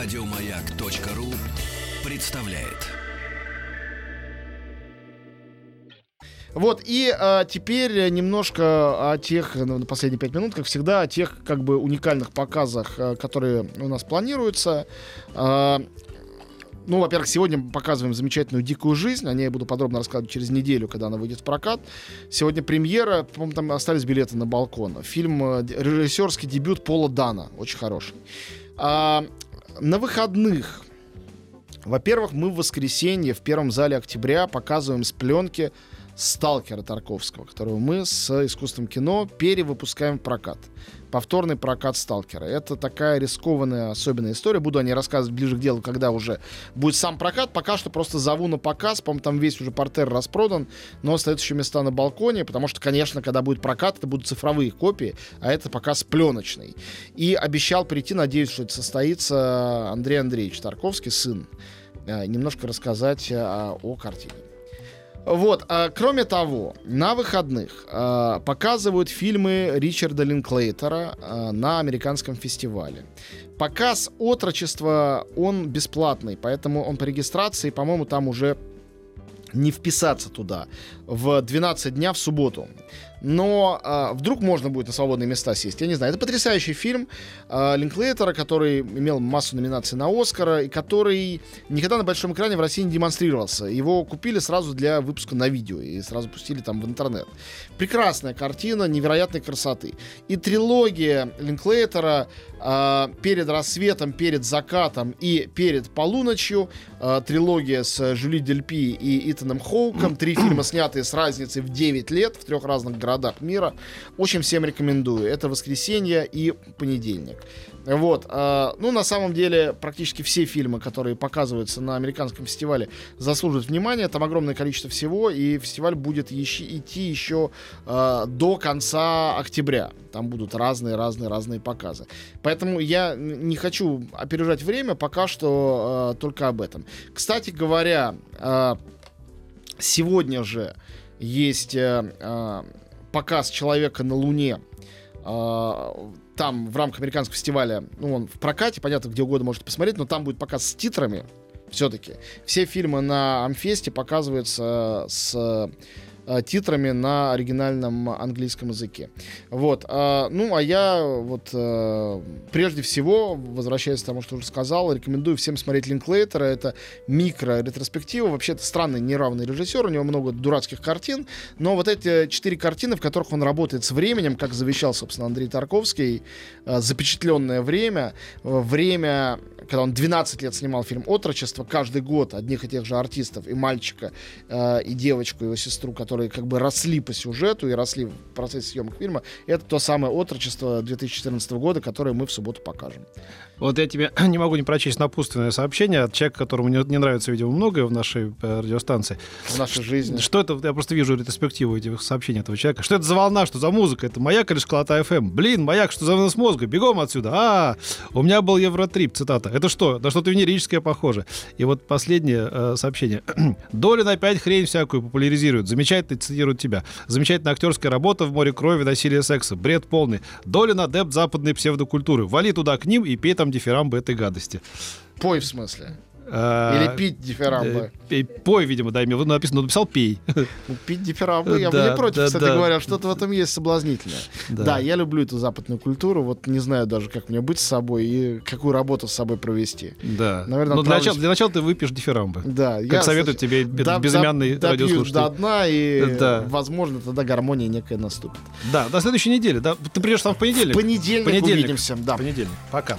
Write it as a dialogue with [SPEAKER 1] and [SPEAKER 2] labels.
[SPEAKER 1] Радиомаяк.ру представляет.
[SPEAKER 2] Вот, и а, теперь немножко о тех, ну, на последние пять минут, как всегда, о тех как бы уникальных показах, а, которые у нас планируются. А, ну, во-первых, сегодня показываем замечательную «Дикую жизнь». О ней я буду подробно рассказывать через неделю, когда она выйдет в прокат. Сегодня премьера. По-моему, там остались билеты на балкон. Фильм, э, режиссерский дебют Пола Дана. Очень хороший. А, на выходных. Во-первых, мы в воскресенье в первом зале октября показываем с пленки Сталкера Тарковского, которого мы с искусством кино перевыпускаем в прокат. Повторный прокат Сталкера. Это такая рискованная особенная история. Буду о ней рассказывать ближе к делу, когда уже будет сам прокат. Пока что просто зову на показ. По-моему, там весь уже портер распродан, но остаются еще места на балконе, потому что, конечно, когда будет прокат, это будут цифровые копии, а это показ пленочный. И обещал прийти, надеюсь, что это состоится Андрей Андреевич Тарковский, сын, э, немножко рассказать э, о картине. Вот, а, кроме того, на выходных а, показывают фильмы Ричарда Линклейтера а, на американском фестивале. Показ отрочества, он бесплатный, поэтому он по регистрации, по-моему, там уже не вписаться туда в 12 дня в субботу но э, вдруг можно будет на свободные места сесть. Я не знаю. Это потрясающий фильм э, Линклейтера, который имел массу номинаций на Оскара и который никогда на большом экране в России не демонстрировался. Его купили сразу для выпуска на видео и сразу пустили там в интернет. Прекрасная картина, невероятной красоты. И трилогия Линклейтера э, перед рассветом, перед закатом и перед полуночью. Э, трилогия с Жюли Дельпи и Итаном Хоуком. Три фильма, снятые с разницей в 9 лет в трех разных городах городах мира. Очень всем рекомендую. Это воскресенье и понедельник. Вот. Э, ну, на самом деле, практически все фильмы, которые показываются на американском фестивале, заслуживают внимания. Там огромное количество всего, и фестиваль будет еще, идти еще э, до конца октября. Там будут разные, разные, разные показы. Поэтому я не хочу опережать время, пока что э, только об этом. Кстати говоря, сегодня же есть э, э, показ человека на Луне э, там в рамках американского фестиваля, ну, он в прокате, понятно, где угодно можете посмотреть, но там будет показ с титрами все-таки. Все фильмы на Амфесте показываются с титрами на оригинальном английском языке. Вот. Э, ну, а я вот э, прежде всего, возвращаясь к тому, что уже сказал, рекомендую всем смотреть Линклейтера. Это микро-ретроспектива. Вообще, это странный, неравный режиссер. У него много дурацких картин. Но вот эти четыре картины, в которых он работает с временем, как завещал, собственно, Андрей Тарковский, э, запечатленное время, э, время, когда он 12 лет снимал фильм «Отрочество», каждый год одних и тех же артистов, и мальчика, э, и девочку, его сестру, которые как бы росли по сюжету и росли в процессе съемок фильма, это то самое отрочество 2014 года, которое мы в субботу покажем.
[SPEAKER 3] Вот я тебе не могу не прочесть напутственное сообщение от человека, которому не, не нравится, видимо, многое в нашей э, радиостанции.
[SPEAKER 2] В нашей жизни.
[SPEAKER 3] Что это? Я просто вижу ретроспективу этих сообщений этого человека. Что это за волна, что за музыка? Это маяк или школота FM? Блин, маяк, что за вынос мозга? Бегом отсюда. А, у меня был Евротрип, цитата. Это что? Да что-то венерическое похоже. И вот последнее э, сообщение. Долин опять хрень всякую популяризирует. Замечательно цитируют тебя. Замечательная актерская работа в море крови, насилия, секса. Бред полный. Долин адепт западной псевдокультуры. Вали туда к ним и пей там дифирамбы этой гадости.
[SPEAKER 2] Пой в смысле? А, Или пить дифирамбы.
[SPEAKER 3] Э, пой, видимо, да, имел написано, написал пей.
[SPEAKER 2] Ну, пить дифирамбы, я бы не против, кстати говоря, что-то в этом есть соблазнительное. Да. я люблю эту западную культуру, вот не знаю даже, как мне быть с собой и какую работу с собой провести.
[SPEAKER 3] Да. Наверное, Но для начала, ты выпьешь дифирамбы.
[SPEAKER 2] Да.
[SPEAKER 3] Как советует тебе безымянный радиослушатель.
[SPEAKER 2] до дна, и, возможно, тогда гармония некая наступит.
[SPEAKER 3] Да, до следующей недели. Да? Ты придешь там в понедельник?
[SPEAKER 2] В понедельник, увидимся. Да.
[SPEAKER 3] Понедельник. Пока.